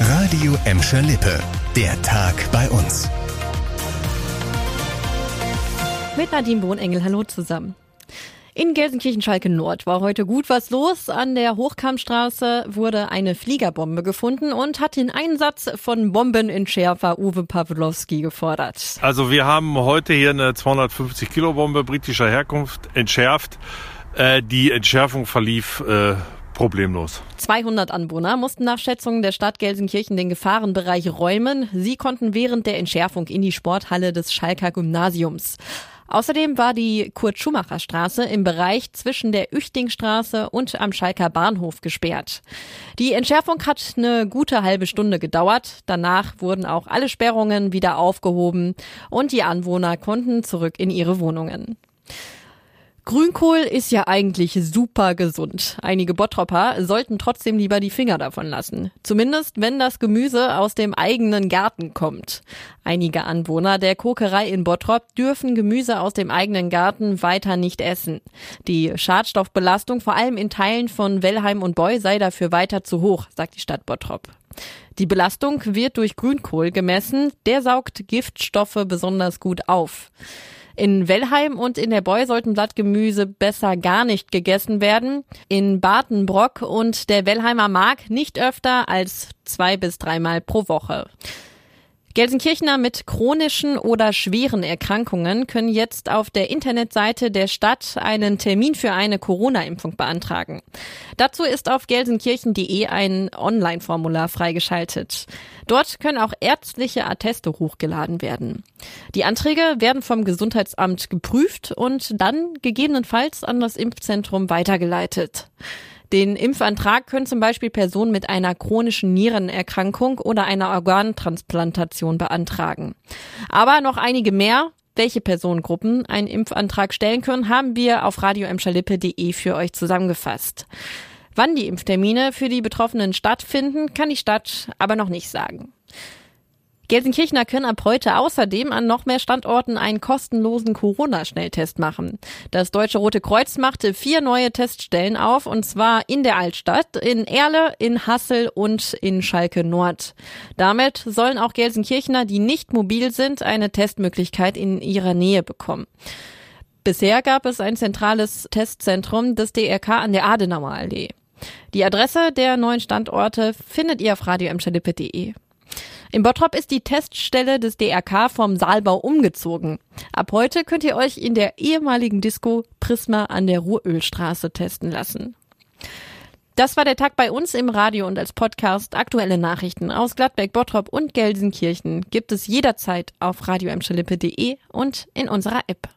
Radio Emscher Lippe. Der Tag bei uns. Mit Nadine Bohnengel, hallo zusammen. In Gelsenkirchen-Schalke Nord war heute gut was los. An der Hochkammstraße wurde eine Fliegerbombe gefunden und hat den Einsatz von Bombenentschärfer Uwe Pawlowski gefordert. Also wir haben heute hier eine 250 Kilo Bombe britischer Herkunft entschärft. Äh, die Entschärfung verlief äh, problemlos. 200 Anwohner mussten nach Schätzungen der Stadt Gelsenkirchen den Gefahrenbereich räumen. Sie konnten während der Entschärfung in die Sporthalle des Schalker Gymnasiums. Außerdem war die Kurt-Schumacher-Straße im Bereich zwischen der Üchtingstraße und am Schalker Bahnhof gesperrt. Die Entschärfung hat eine gute halbe Stunde gedauert. Danach wurden auch alle Sperrungen wieder aufgehoben und die Anwohner konnten zurück in ihre Wohnungen. Grünkohl ist ja eigentlich super gesund. Einige Bottropper sollten trotzdem lieber die Finger davon lassen. Zumindest wenn das Gemüse aus dem eigenen Garten kommt. Einige Anwohner der Kokerei in Bottrop dürfen Gemüse aus dem eigenen Garten weiter nicht essen. Die Schadstoffbelastung vor allem in Teilen von Wellheim und Boy sei dafür weiter zu hoch, sagt die Stadt Bottrop. Die Belastung wird durch Grünkohl gemessen. Der saugt Giftstoffe besonders gut auf. In Wellheim und in der Boy sollten Blattgemüse besser gar nicht gegessen werden. In Bartenbrock und der Wellheimer Mark nicht öfter als zwei bis dreimal pro Woche. Gelsenkirchener mit chronischen oder schweren Erkrankungen können jetzt auf der Internetseite der Stadt einen Termin für eine Corona-Impfung beantragen. Dazu ist auf gelsenkirchen.de ein Online-Formular freigeschaltet. Dort können auch ärztliche Atteste hochgeladen werden. Die Anträge werden vom Gesundheitsamt geprüft und dann gegebenenfalls an das Impfzentrum weitergeleitet. Den Impfantrag können zum Beispiel Personen mit einer chronischen Nierenerkrankung oder einer Organtransplantation beantragen. Aber noch einige mehr. Welche Personengruppen einen Impfantrag stellen können, haben wir auf radioemschalippe.de für euch zusammengefasst. Wann die Impftermine für die Betroffenen stattfinden, kann die Stadt aber noch nicht sagen. Gelsenkirchener können ab heute außerdem an noch mehr Standorten einen kostenlosen Corona-Schnelltest machen. Das Deutsche Rote Kreuz machte vier neue Teststellen auf, und zwar in der Altstadt, in Erle, in Hassel und in Schalke Nord. Damit sollen auch Gelsenkirchener, die nicht mobil sind, eine Testmöglichkeit in ihrer Nähe bekommen. Bisher gab es ein zentrales Testzentrum des DRK an der Adenauer Allee. Die Adresse der neuen Standorte findet ihr auf radioemschalippe.de. In Bottrop ist die Teststelle des DRK vom Saalbau umgezogen. Ab heute könnt ihr euch in der ehemaligen Disco Prisma an der Ruhrölstraße testen lassen. Das war der Tag bei uns im Radio und als Podcast. Aktuelle Nachrichten aus Gladbeck, Bottrop und Gelsenkirchen gibt es jederzeit auf radioemschalippe.de und in unserer App.